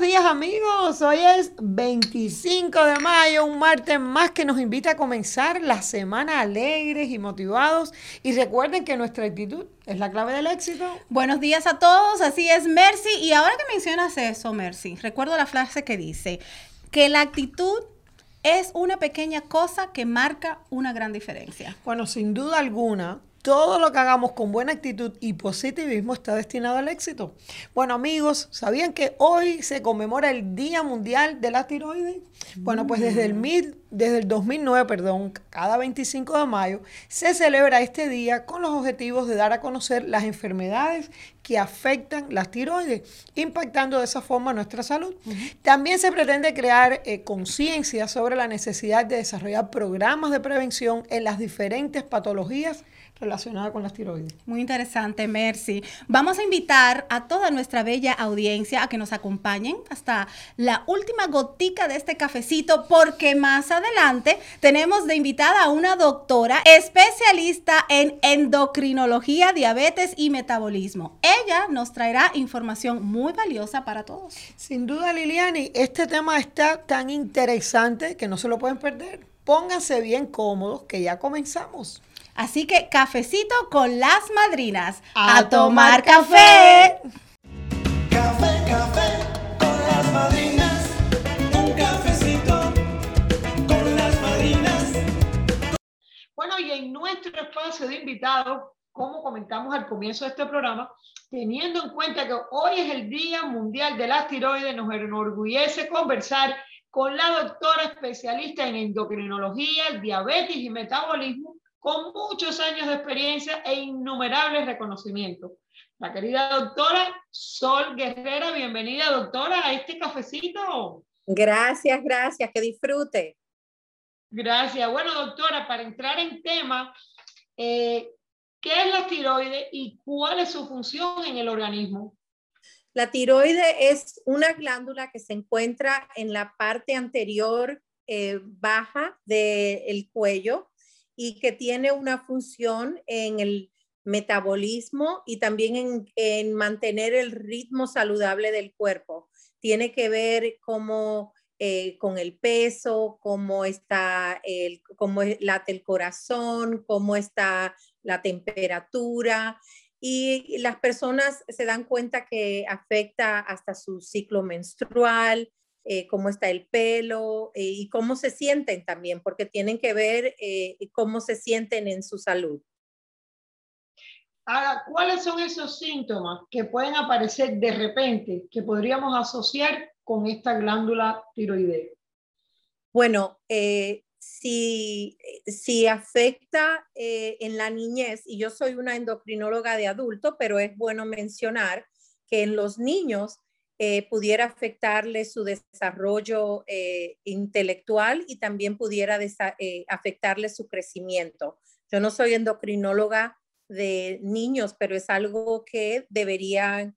Buenos días amigos, hoy es 25 de mayo, un martes más que nos invita a comenzar la semana alegres y motivados. Y recuerden que nuestra actitud es la clave del éxito. Buenos días a todos, así es Mercy. Y ahora que mencionas eso, Mercy, recuerdo la frase que dice que la actitud es una pequeña cosa que marca una gran diferencia. Bueno, sin duda alguna, todo lo que hagamos con buena actitud y positivismo está destinado al éxito. Bueno, amigos, ¿sabían que hoy se conmemora el Día Mundial de la Tiroides? Bueno, pues desde el, mil, desde el 2009, perdón, cada 25 de mayo, se celebra este día con los objetivos de dar a conocer las enfermedades que afectan las tiroides, impactando de esa forma nuestra salud. También se pretende crear eh, conciencia sobre la necesidad de desarrollar programas de prevención en las diferentes patologías relacionada con las tiroides. Muy interesante, Mercy. Vamos a invitar a toda nuestra bella audiencia a que nos acompañen hasta la última gotica de este cafecito, porque más adelante tenemos de invitada a una doctora especialista en endocrinología, diabetes y metabolismo. Ella nos traerá información muy valiosa para todos. Sin duda, Liliani, este tema está tan interesante que no se lo pueden perder. Pónganse bien cómodos, que ya comenzamos. Así que cafecito con las madrinas. A, tomar café. Café, café con las madrinas. Un cafecito con las madrinas. Bueno, y en nuestro espacio de invitados, como comentamos al comienzo de este programa, teniendo en cuenta que hoy es el Día Mundial de la Tiroides, nos enorgullece conversar con la doctora especialista en endocrinología, diabetes y metabolismo, con muchos años de experiencia e innumerables reconocimientos. La querida doctora Sol Guerrera, bienvenida doctora a este cafecito. Gracias, gracias, que disfrute. Gracias. Bueno, doctora, para entrar en tema, eh, ¿qué es la tiroides y cuál es su función en el organismo? La tiroide es una glándula que se encuentra en la parte anterior eh, baja del cuello y que tiene una función en el metabolismo y también en, mantener el ritmo saludable del cuerpo. Tiene que ver cómo eh, con el peso, cómo está el, cómo late el corazón, cómo está la temperatura. Y las personas se dan cuenta que afecta hasta su ciclo menstrual, eh, cómo está el pelo eh, y cómo se sienten también, porque tienen que ver eh, cómo se sienten en su salud. Ahora, ¿cuáles son esos síntomas que pueden aparecer de repente que podríamos asociar con esta glándula tiroidea? Bueno, si, si afecta en la niñez, y yo soy una endocrinóloga de adulto, pero es bueno mencionar que en los niños eh, pudiera afectarle su desarrollo eh, intelectual y también pudiera eh, afectarle su crecimiento. Yo no soy endocrinóloga de niños, pero es algo que deberían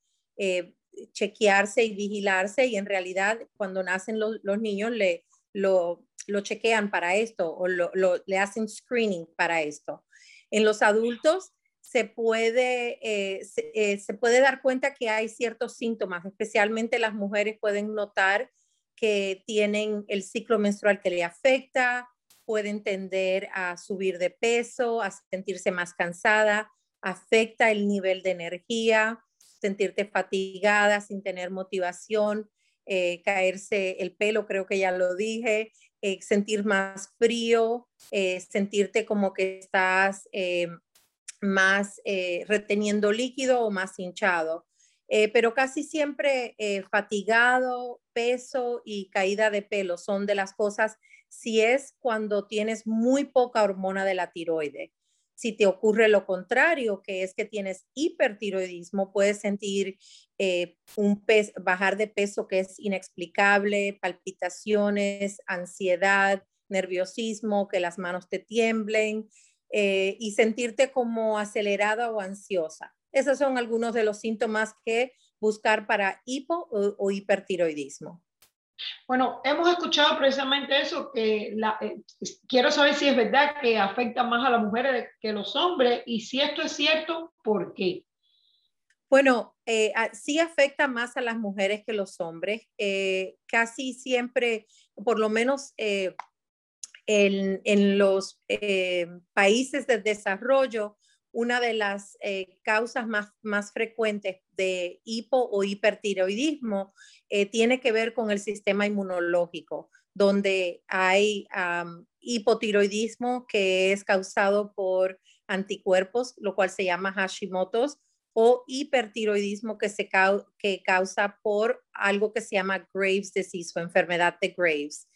chequearse y vigilarse y en realidad cuando nacen los, niños le, lo, lo, chequean para esto o le hacen screening para esto. En los adultos se puede, eh, eh, se, puede dar cuenta que hay ciertos síntomas, especialmente las mujeres pueden notar que tienen el ciclo menstrual que le afecta, pueden tender a subir de peso, a sentirse más cansada, afecta el nivel de energía, sentirte fatigada sin tener motivación, eh, caerse el pelo, creo que ya lo dije, sentir más frío, sentirte como que estás más eh, reteniendo líquido o más hinchado. Eh, pero casi siempre eh, fatigado, peso y caída de pelo son de las cosas si es cuando tienes muy poca hormona de la tiroide. Si te ocurre lo contrario, que es que tienes hipertiroidismo, puedes sentir un bajar de peso que es inexplicable, palpitaciones, ansiedad, nerviosismo, que las manos te tiemblen, eh, y sentirte como acelerada o ansiosa. Esos son algunos de los síntomas que buscar para hipo o, hipertiroidismo. Bueno, hemos escuchado precisamente eso, que la, eh, quiero saber si es verdad que afecta más a las mujeres que a los hombres y si esto es cierto, ¿por qué? Bueno, eh, a- sí afecta más a las mujeres que los hombres. Eh, casi siempre, por lo menos en, los eh, países de desarrollo, una de las eh, causas más, más frecuentes de hipo o hipertiroidismo eh, tiene que ver con el sistema inmunológico, donde hay hipotiroidismo que es causado por anticuerpos, lo cual se llama Hashimoto's, o hipertiroidismo que, se que causa por algo que se llama Graves disease o enfermedad de Graves.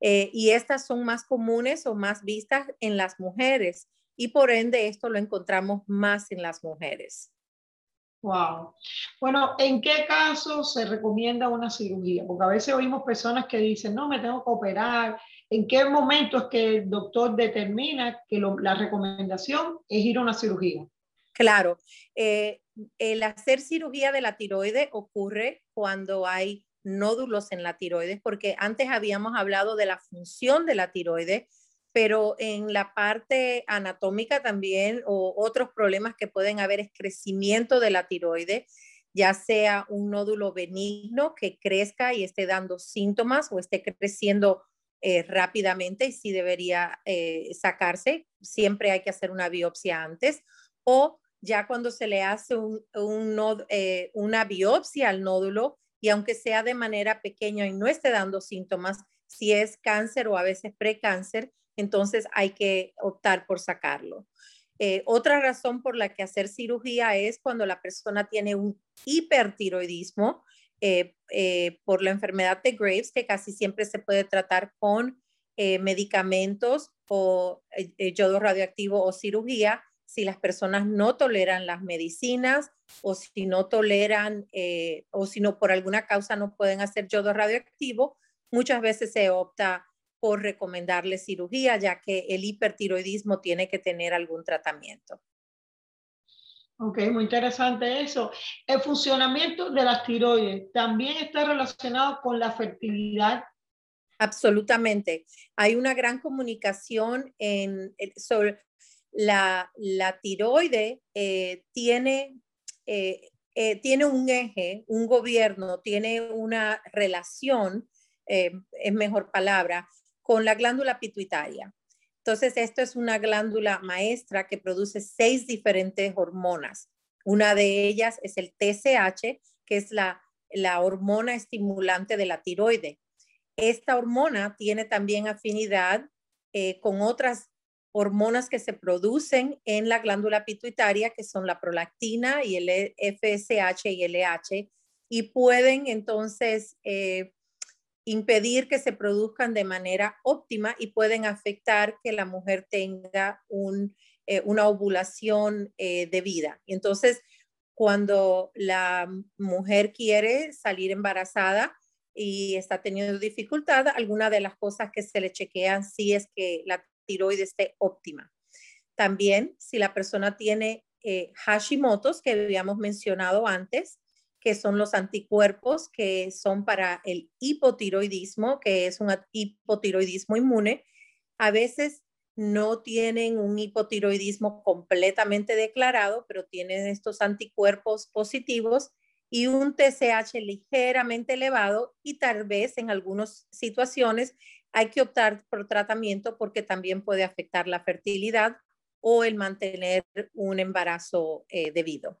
Eh, y estas son más comunes o más vistas en las mujeres y por ende esto lo encontramos más en las mujeres. Wow. Bueno, ¿en qué caso se recomienda una cirugía? Porque a veces oímos personas que dicen, no, me tengo que operar. ¿En qué momento es que el doctor determina que lo- la recomendación es ir a una cirugía? Claro, eh, el hacer cirugía de la tiroides ocurre cuando hay nódulos en la tiroides, porque antes habíamos hablado de la función de la tiroides, pero en la parte anatómica también o otros problemas que pueden haber es crecimiento de la tiroides, ya sea un nódulo benigno que crezca y esté dando síntomas o esté creciendo eh, rápidamente y sí debería eh, sacarse. Siempre hay que hacer una biopsia antes o ya cuando se le hace eh, una biopsia al nódulo y aunque sea de manera pequeña y no esté dando síntomas, si es cáncer o a veces precáncer, entonces hay que optar por sacarlo. Eh, otra razón por la que hacer cirugía es cuando la persona tiene un hipertiroidismo eh, eh, por la enfermedad de Graves, que casi siempre se puede tratar con medicamentos o yodo radioactivo o cirugía si las personas no toleran las medicinas o si no toleran eh, o si no por alguna causa no pueden hacer yodo radioactivo, muchas veces se opta por recomendarle cirugía, ya que el hipertiroidismo tiene que tener algún tratamiento. Ok, muy interesante eso. El funcionamiento de las tiroides también está relacionado con la fertilidad. Absolutamente. Hay una gran comunicación en, sobre la, la tiroide, eh, tiene, eh, eh, tiene un eje, un gobierno, tiene una relación, es mejor palabra, con la glándula pituitaria. Entonces, esto es una glándula maestra que produce seis diferentes hormonas. Una de ellas es el TSH, que es la, la hormona estimulante de la tiroide. Esta hormona tiene también afinidad con otras hormonas que se producen en la glándula pituitaria, que son la prolactina y el E, FSH y LH, y pueden entonces eh, impedir que se produzcan de manera óptima y pueden afectar que la mujer tenga un, eh, una ovulación eh, debida. Y entonces, cuando la mujer quiere salir embarazada y está teniendo dificultad, alguna de las cosas que se le chequean sí es que la tiroides esté óptima. También, si la persona tiene eh, Hashimoto's, que habíamos mencionado antes, que son los anticuerpos que son para el hipotiroidismo, que es un hipotiroidismo inmune, a veces no tienen un hipotiroidismo completamente declarado, pero tienen estos anticuerpos positivos y un TSH ligeramente elevado y tal vez en algunas situaciones hay que optar por tratamiento porque también puede afectar la fertilidad o el mantener un embarazo eh, debido.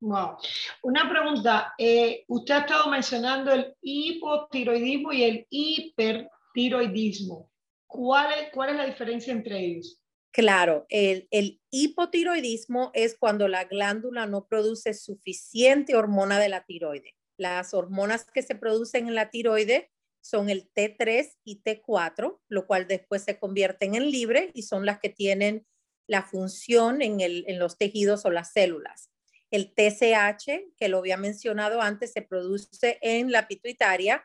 Wow. Una pregunta. eh, usted ha estado mencionando el hipotiroidismo y el hipertiroidismo. ¿Cuál es, cuál es la diferencia entre ellos? Claro, el, el, hipotiroidismo es cuando la glándula no produce suficiente hormona de la tiroide. Las hormonas que se producen en la tiroide son el T3 y T4, lo cual después se convierten en libre y son las que tienen la función en, el, en los tejidos o las células. El TSH, que lo había mencionado antes, se produce en la pituitaria,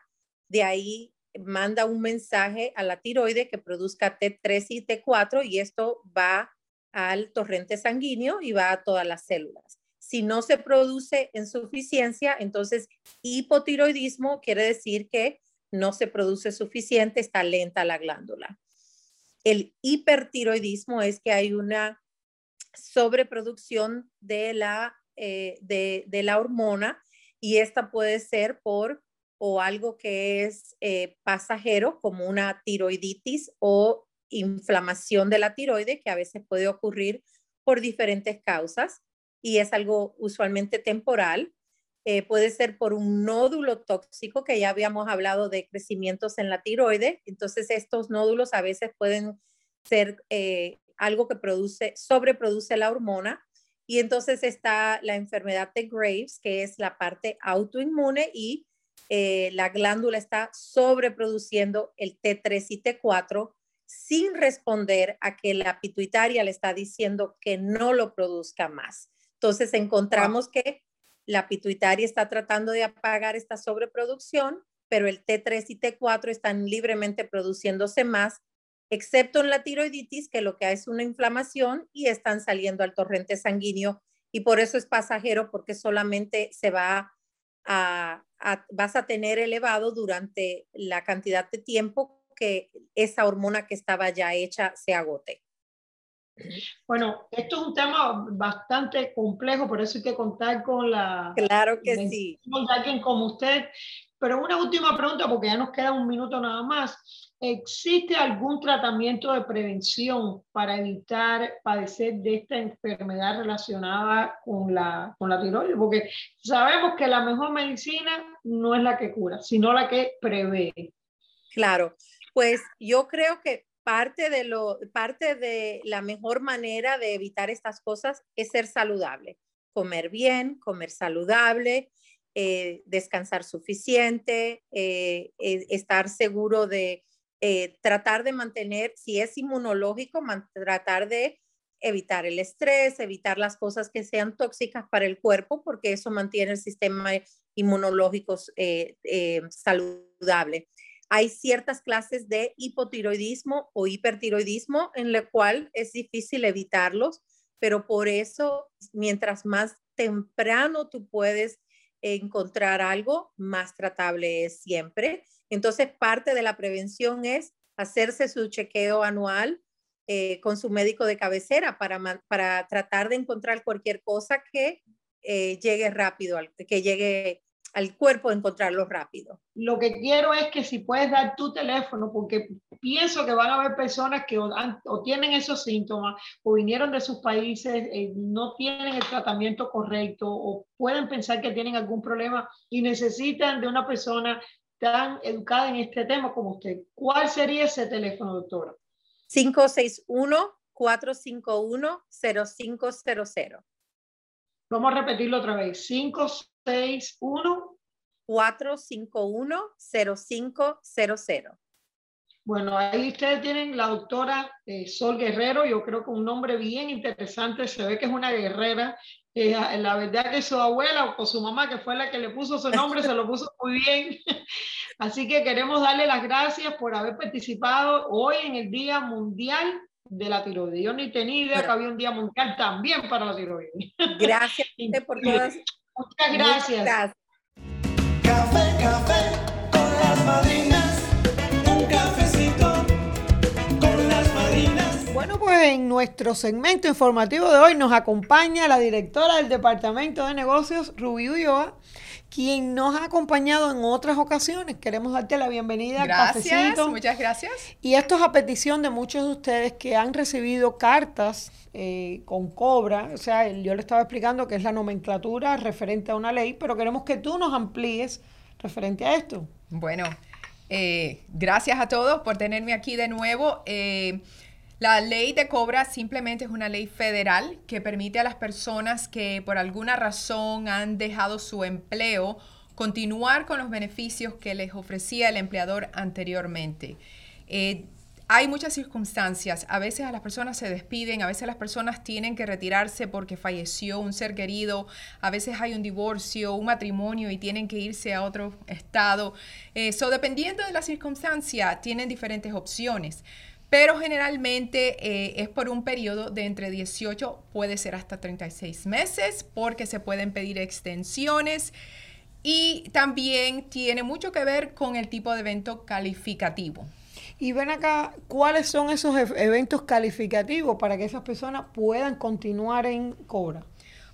de ahí manda un mensaje a la tiroide que produzca T3 y T4 y esto va al torrente sanguíneo y va a todas las células. Si no se produce en suficiencia, entonces hipotiroidismo quiere decir que no se produce suficiente, está lenta la glándula. El hipertiroidismo es que hay una sobreproducción de la eh, de, la hormona y esta puede ser por o algo que es eh, pasajero como una tiroiditis o inflamación de la tiroide que a veces puede ocurrir por diferentes causas y es algo usualmente temporal. Eh, puede ser por un nódulo tóxico que ya habíamos hablado de crecimientos en la tiroide. Entonces estos nódulos a veces pueden ser eh, algo que produce, sobreproduce la hormona. Y entonces está la enfermedad de Graves, que es la parte autoinmune y eh, la glándula está sobreproduciendo el T3 y T4 sin responder a que la pituitaria le está diciendo que no lo produzca más. Entonces encontramos que la pituitaria está tratando de apagar esta sobreproducción, pero el T3 y T4 están libremente produciéndose más, excepto en la tiroiditis, que lo que hay es una inflamación y están saliendo al torrente sanguíneo y por eso es pasajero, porque solamente se va a, vas a tener elevado durante la cantidad de tiempo que esa hormona que estaba ya hecha se agote. Bueno, esto es un tema bastante complejo, por eso hay que contar con la... Claro que sí. Con alguien como usted. Pero una última pregunta, porque ya nos queda un minuto nada más. ¿Existe algún tratamiento de prevención para evitar padecer de esta enfermedad relacionada con la, con la tiroides? Porque sabemos que la mejor medicina no es la que cura, sino la que prevé. Claro, pues yo creo que parte de, lo, parte de la mejor manera de evitar estas cosas es ser saludable, comer bien, comer saludable, eh, descansar suficiente, eh, eh, estar seguro de tratar de mantener, si es inmunológico, tratar de evitar el estrés, evitar las cosas que sean tóxicas para el cuerpo, porque eso mantiene el sistema inmunológico saludable hay ciertas clases de hipotiroidismo o hipertiroidismo en la cual es difícil evitarlos, pero por eso, mientras más temprano tú puedes encontrar algo, más tratable es siempre. Entonces, parte de la prevención es hacerse su chequeo anual eh, con su médico de cabecera para, para tratar de encontrar cualquier cosa que eh, llegue rápido, que llegue al cuerpo encontrarlo rápido. Lo que quiero es que si puedes dar tu teléfono, porque pienso que van a haber personas que o, tienen esos síntomas o vinieron de sus países, eh, no tienen el tratamiento correcto o pueden pensar que tienen algún problema y necesitan de una persona tan educada en este tema como usted. ¿Cuál sería ese teléfono, doctora? 561-451-0500. Vamos a repetirlo otra vez. 561 451-0500. Bueno, ahí ustedes tienen la doctora eh, Sol Guerrero, yo creo que un nombre bien interesante, se ve que es una guerrera. Eh, la verdad que su abuela o su mamá, que fue la que le puso su nombre, se lo puso muy bien. Así que queremos darle las gracias por haber participado hoy en el Día Mundial de la tiroides. Yo ni tenía idea que había un día mundial también para la tiroides. Gracias por todas. Muchas gracias. Café, café con las madrinas. Un cafecito con las madrinas. Bueno, pues en nuestro segmento informativo de hoy nos acompaña la directora del Departamento de Negocios, Rubí Ulloa, quien nos ha acompañado en otras ocasiones. Queremos darte la bienvenida al Gracias, cafecito. muchas gracias. Y esto es a petición de muchos de ustedes que han recibido cartas eh, con cobra. O sea, yo le estaba explicando que es la nomenclatura referente a una ley, pero queremos que tú nos amplíes referente a esto. Bueno, eh, gracias a todos por tenerme aquí de nuevo. Eh, la ley de cobra simplemente es una ley federal que permite a las personas que por alguna razón han dejado su empleo continuar con los beneficios que les ofrecía el empleador anteriormente. Eh, hay muchas circunstancias. A veces a las personas se despiden, a veces las personas tienen que retirarse porque falleció un ser querido, a veces hay un divorcio, un matrimonio y tienen que irse a otro estado. Eh, so, dependiendo de la circunstancia, tienen diferentes opciones. Pero generalmente eh, es por un periodo de entre 18, puede ser hasta 36 meses, porque se pueden pedir extensiones. Y también tiene mucho que ver con el tipo de evento calificativo. Y ven acá, ¿cuáles son esos eventos calificativos para que esas personas puedan continuar en cobra?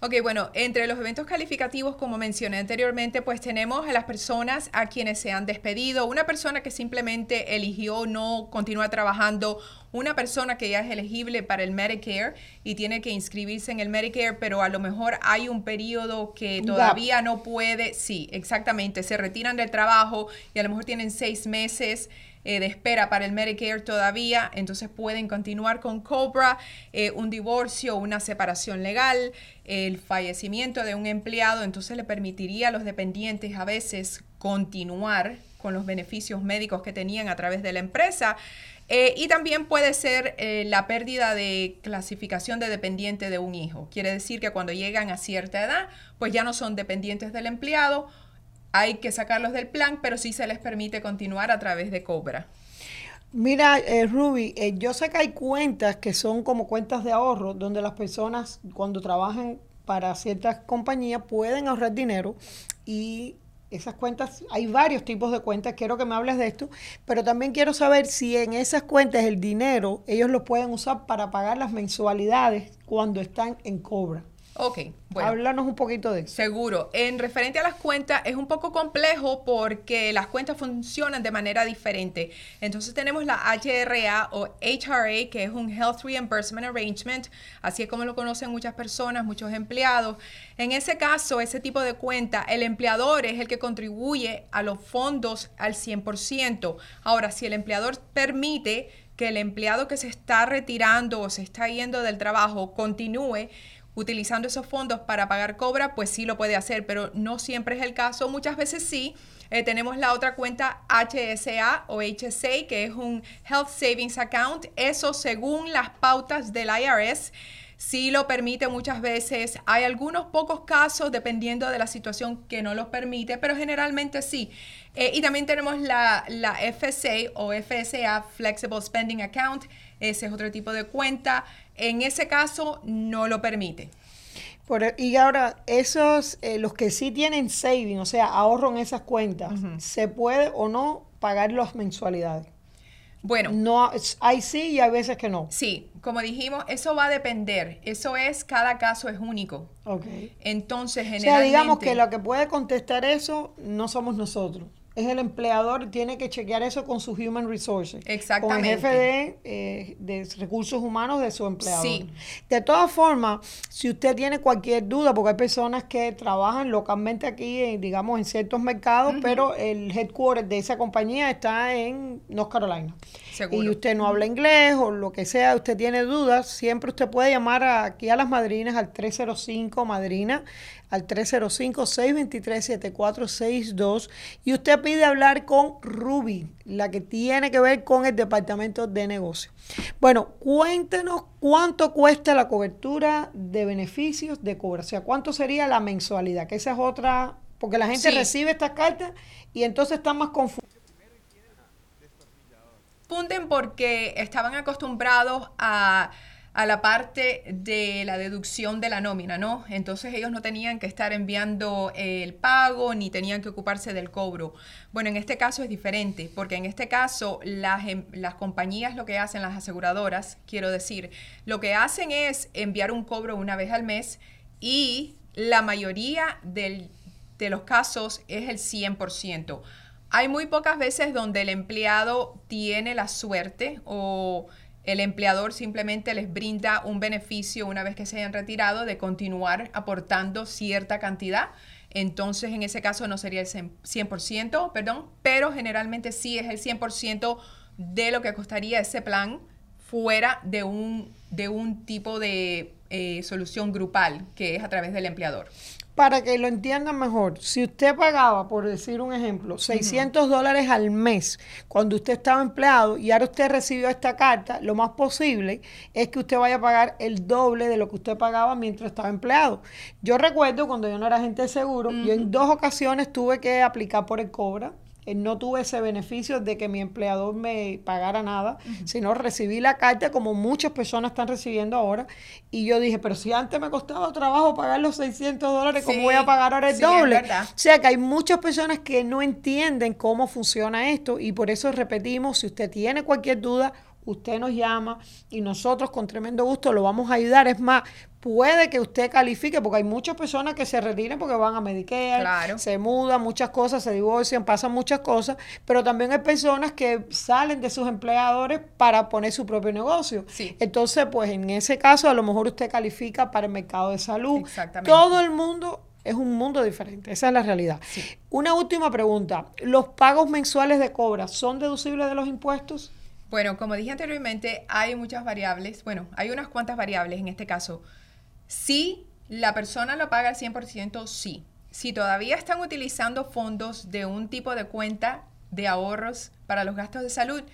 Ok, bueno, entre los eventos calificativos, como mencioné anteriormente, pues tenemos a las personas a quienes se han despedido, una persona que simplemente eligió no continuar trabajando, una persona que ya es elegible para el Medicare y tiene que inscribirse en el Medicare, pero a lo mejor hay un periodo que todavía no puede, sí, exactamente, se retiran del trabajo y a lo mejor tienen seis meses eh, de espera para el Medicare todavía, entonces pueden continuar con Cobra, eh, un divorcio, una separación legal, el fallecimiento de un empleado, entonces le permitiría a los dependientes a veces continuar con los beneficios médicos que tenían a través de la empresa. Eh, y también puede ser eh, la pérdida de clasificación de dependiente de un hijo. Quiere decir que cuando llegan a cierta edad, pues ya no son dependientes del empleado, hay que sacarlos del plan, pero sí se les permite continuar a través de Cobra. Mira, eh, Ruby, yo sé que hay cuentas que son como cuentas de ahorro, donde las personas cuando trabajan para ciertas compañías pueden ahorrar dinero y esas cuentas, hay varios tipos de cuentas, quiero que me hables de esto, pero también quiero saber si en esas cuentas el dinero ellos lo pueden usar para pagar las mensualidades cuando están en cobra. Ok, bueno. Háblanos un poquito de eso. Seguro. En referente a las cuentas, es un poco complejo porque las cuentas funcionan de manera diferente. Entonces tenemos la HRA o HRA, que es un Health Reimbursement Arrangement, así es como lo conocen muchas personas, muchos empleados. En ese caso, ese tipo de cuenta, el empleador es el que contribuye a los fondos al 100%. Ahora, si el empleador permite que el empleado que se está retirando o se está yendo del trabajo continúe, utilizando esos fondos para pagar cobra, pues sí lo puede hacer, pero no siempre es el caso. Muchas veces sí. Eh, tenemos la otra cuenta HSA o HSA, que es un Health Savings Account. Eso según las pautas del IRS. Sí lo permite muchas veces. Hay algunos pocos casos, dependiendo de la situación, que no los permite, pero generalmente sí. Eh, y también tenemos la, la FSA o FSA, Flexible Spending Account. Ese es otro tipo de cuenta. En ese caso, no lo permite. Por- y ahora, esos, eh, los que sí tienen saving, o sea, ahorro en esas cuentas, ¿se puede o no pagar las mensualidades? Bueno, No, hay sí y hay veces que no. sí, como dijimos, eso va a depender. Eso es, cada caso es único. Ok. Entonces, O sea, generalmente... digamos que lo que puede contestar eso no somos nosotros. Es el empleador, tiene que chequear eso con su Human Resources. Con Exactamente. el jefe de, eh, de recursos humanos de su empleador. Sí. De todas formas, si usted tiene cualquier duda, porque hay personas que trabajan localmente aquí, eh, digamos, en ciertos mercados, pero el headquarter de esa compañía está en North Carolina. Seguro. Y usted no habla inglés o lo que sea, usted tiene dudas, siempre usted puede llamar aquí a las madrinas al 305 madrina, al 305-623-7462 y usted pide hablar con Ruby, la que tiene que ver con el departamento de negocio. Bueno, cuéntenos cuánto cuesta la cobertura de beneficios de cobra, o sea, cuánto sería la mensualidad, que esa es otra, porque la gente Sí. recibe estas cartas y entonces está más confusa. Punten porque estaban acostumbrados a, a la parte de la deducción de la nómina, ¿no? Entonces ellos no tenían que estar enviando el pago ni tenían que ocuparse del cobro. Bueno, en este caso es diferente, porque en este caso las, em- las compañías lo que hacen, las aseguradoras, quiero decir, lo que hacen es enviar un cobro una vez al mes y la mayoría del- de los casos es el 100%. Hay muy pocas veces donde el empleado tiene la suerte o el empleador simplemente les brinda un beneficio una vez que se hayan retirado de continuar aportando cierta cantidad. Entonces, en ese caso no sería el 100%, perdón, pero generalmente sí es el 100% de lo que costaría ese plan fuera de un, de un tipo de eh, solución grupal que es a través del empleador. Para que lo entiendan mejor, si usted pagaba, por decir un ejemplo, 600 dólares al mes cuando usted estaba empleado y ahora usted recibió esta carta, lo más posible es que usted vaya a pagar el doble de lo que usted pagaba mientras estaba empleado. Yo recuerdo cuando yo no era agente de seguro, yo en dos ocasiones tuve que aplicar por el Cobra. Eh, No tuve ese beneficio de que mi empleador me pagara nada, sino recibí la carta como muchas personas están recibiendo ahora. Y yo dije, pero si antes me costaba trabajo pagar los 600 dólares, ¿cómo Sí, voy a pagar ahora el sí, doble? O sea que hay muchas personas que no entienden cómo funciona esto y por eso repetimos, si usted tiene cualquier duda, usted nos llama y nosotros con tremendo gusto lo vamos a ayudar. Es más, puede que usted califique, porque hay muchas personas que se retiran porque van a Medicare, Claro. se mudan, muchas cosas, se divorcian, pasan muchas cosas, pero también hay personas que salen de sus empleadores para poner su propio negocio. Sí. Entonces, pues en ese caso, a lo mejor usted califica para el mercado de salud. Exactamente. Todo el mundo es un mundo diferente, esa es la realidad. Sí. Una última pregunta, ¿los pagos mensuales de cobra son deducibles de los impuestos? Bueno, como dije anteriormente, hay muchas variables. Bueno, hay unas cuantas variables en este caso. Si la persona lo paga al 100%, sí. Si todavía están utilizando fondos de un tipo de cuenta de ahorros para los gastos de salud,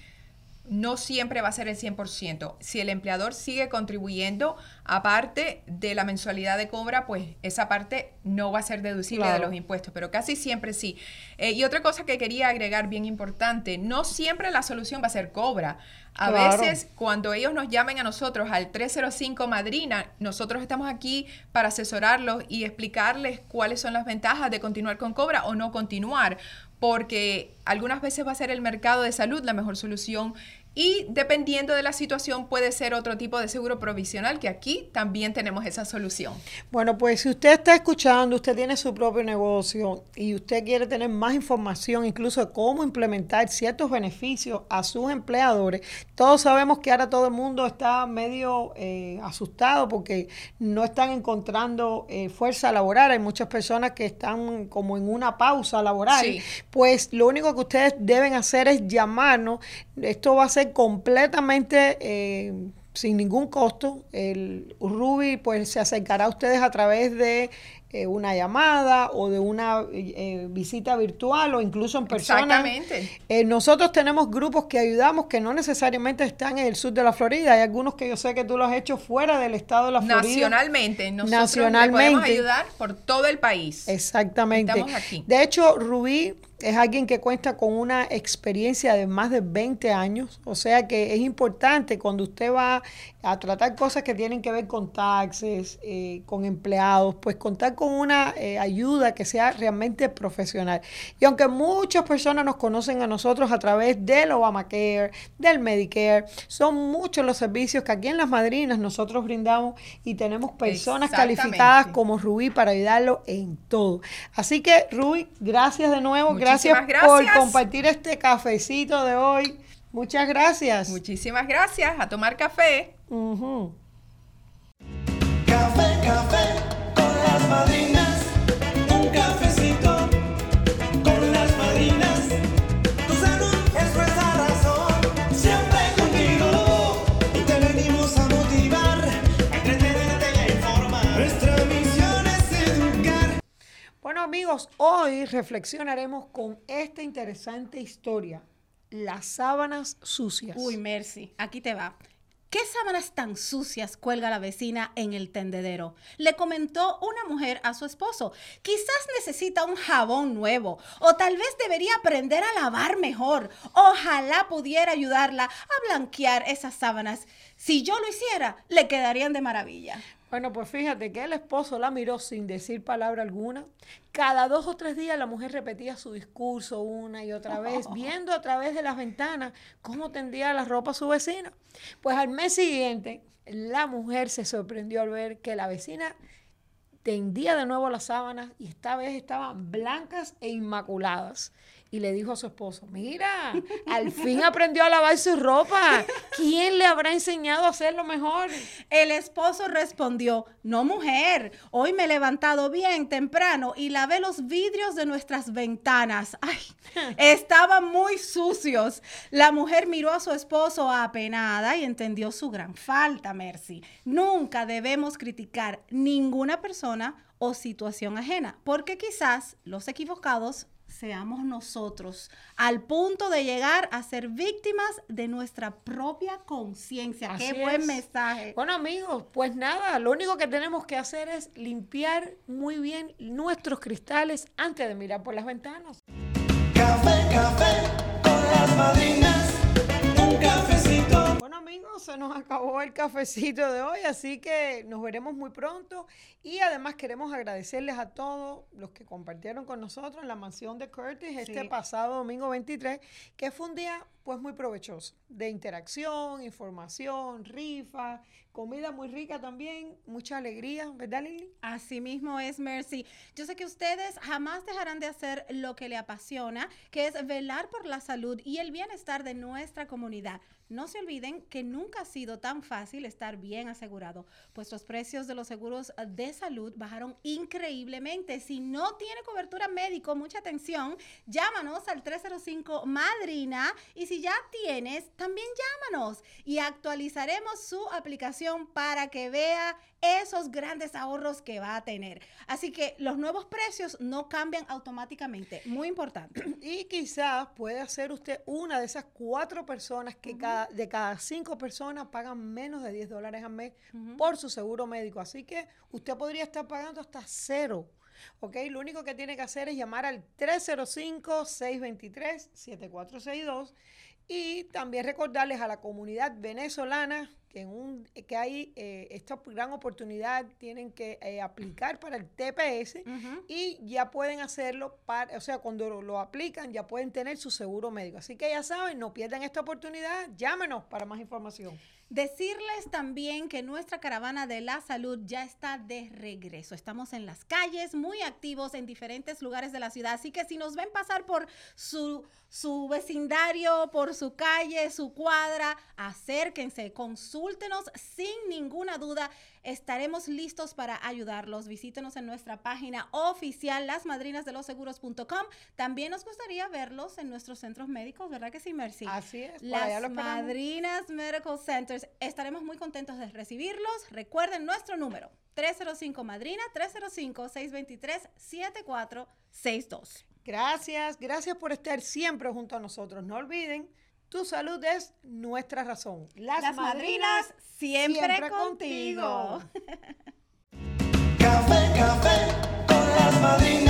no siempre va a ser el 100%. Si el empleador sigue contribuyendo, aparte de la mensualidad de cobra, pues esa parte no va a ser deducible Claro. de los impuestos, pero casi siempre sí. Eh, y otra cosa que quería agregar bien importante, no siempre la solución va a ser cobra. A Claro. veces cuando ellos nos llamen a nosotros al 305 Madrina, nosotros estamos aquí para asesorarlos y explicarles cuáles son las ventajas de continuar con Cobra o no continuar, porque algunas veces va a ser el mercado de salud la mejor solución y dependiendo de la situación puede ser otro tipo de seguro provisional, que aquí también tenemos esa solución. Bueno, pues si usted está escuchando, usted tiene su propio negocio y usted quiere tener más información incluso de cómo implementar ciertos beneficios a sus empleadores, todos sabemos que ahora todo el mundo está medio eh, asustado porque no están encontrando eh, fuerza laboral. Hay muchas personas que están como en una pausa laboral. Sí. Pues lo único que ustedes deben hacer es llamarnos. Esto va a ser completamente eh, sin ningún costo. El Ruby pues se acercará a ustedes a través de eh, una llamada o de una eh, visita virtual o incluso en persona. Exactamente. Eh, nosotros tenemos grupos que ayudamos que no necesariamente están en el sur de la Florida. Hay algunos que yo sé que tú los has hecho fuera del estado de la Florida. Nacionalmente, nosotros Nacionalmente. podemos ayudar por todo el país. Exactamente. Estamos aquí. De hecho, Rubí es alguien que cuenta con una experiencia de más de 20 años, o sea que es importante cuando usted va a tratar cosas que tienen que ver con taxes, eh, con empleados, pues contar con una eh, ayuda que sea realmente profesional. Y aunque muchas personas nos conocen a nosotros a través del Obamacare, del Medicare, son muchos los servicios que aquí en Las Madrinas nosotros brindamos y tenemos personas calificadas como Rubí para ayudarlo en todo. Así que, Rubí, gracias de nuevo. Gracias, Muchísimas por gracias. compartir este cafecito de hoy. Muchas gracias. Muchísimas gracias. A tomar café. Café, café con las madrinas. Un cafecito hoy reflexionaremos con esta interesante historia. Las sábanas sucias. Uy, Mercy, aquí te va. ¿Qué sábanas tan sucias cuelga la vecina en el tendedero? Le comentó una mujer a su esposo. Quizás necesita un jabón nuevo o tal vez debería aprender a lavar mejor. Ojalá pudiera ayudarla a blanquear esas sábanas. Si yo lo hiciera, le quedarían de maravilla. Bueno, pues fíjate que el esposo la miró sin decir palabra alguna. Cada dos o tres días la mujer repetía su discurso una y otra vez, viendo a través de las ventanas cómo tendía la ropa su vecina. Pues al mes siguiente, la mujer se sorprendió al ver que la vecina tendía de nuevo las sábanas y esta vez estaban blancas e inmaculadas. Y le dijo a su esposo, mira, al fin aprendió a lavar su ropa. ¿Quién le habrá enseñado a hacerlo mejor? El esposo respondió, no mujer, hoy me he levantado bien temprano y lavé los vidrios de nuestras ventanas. Ay, estaban muy sucios. La mujer miró a su esposo apenada y entendió su gran falta, Mercy. Nunca debemos criticar ninguna persona o situación ajena, porque quizás los equivocados seamos nosotros, al punto de llegar a ser víctimas de nuestra propia conciencia. Qué buen es. mensaje. Bueno amigos, pues nada, lo único que tenemos que hacer es limpiar muy bien nuestros cristales antes de mirar por las ventanas. Café, café con las madrinas. Nos acabó el cafecito de hoy, así que nos veremos muy pronto. Y además queremos agradecerles a todos los que compartieron con nosotros en la mansión de Curtis este pasado domingo 23, que fue un día pues muy provechoso, de interacción, información, rifa, comida muy rica también, mucha alegría, ¿verdad Lili? Así mismo es, Mercy. Yo sé que ustedes jamás dejarán de hacer lo que le apasiona, que es velar por la salud y el bienestar de nuestra comunidad. No se olviden que nunca ha sido tan fácil estar bien asegurado, pues los precios de los seguros de salud bajaron increíblemente. Si no tiene cobertura médico, mucha atención, llámanos al 305 Madrina y si ya tienes, también llámanos y actualizaremos su aplicación para que vea esos grandes ahorros que va a tener. Así que los nuevos precios no cambian automáticamente. Muy importante. Y quizás puede ser usted una de esas cuatro personas que cada, de cada cinco personas pagan menos de 10 dólares al mes por su seguro médico. Así que usted podría estar pagando hasta cero. ¿Ok? Lo único que tiene que hacer es llamar al 305-623-7462 y también recordarles a la comunidad venezolana que, en un, que hay eh, esta gran oportunidad, tienen que eh, aplicar para el TPS y ya pueden hacerlo, para, o sea, cuando lo, lo aplican ya pueden tener su seguro médico. Así que ya saben, no pierdan esta oportunidad, llámenos para más información. Decirles también que nuestra caravana de la salud ya está de regreso. Estamos en las calles, muy activos en diferentes lugares de la ciudad. Así que si nos ven pasar por su, su vecindario, por su calle, su cuadra, acérquense, consúltenos sin ninguna duda. Estaremos listos para ayudarlos. Visítenos en nuestra página oficial, lasmadrinasdeloseguros.com. También nos gustaría verlos en nuestros centros médicos, ¿verdad que sí, Mercy? Así es, Las lo. Madrinas Medical Centers. Estaremos muy contentos de recibirlos. Recuerden nuestro número, 305 Madrina, 305-623-7462. Gracias, gracias por estar siempre junto a nosotros. No olviden, tu salud es nuestra razón. Las, Las madrinas, madrinas, siempre, siempre contigo. contigo. Café, café con las madrinas.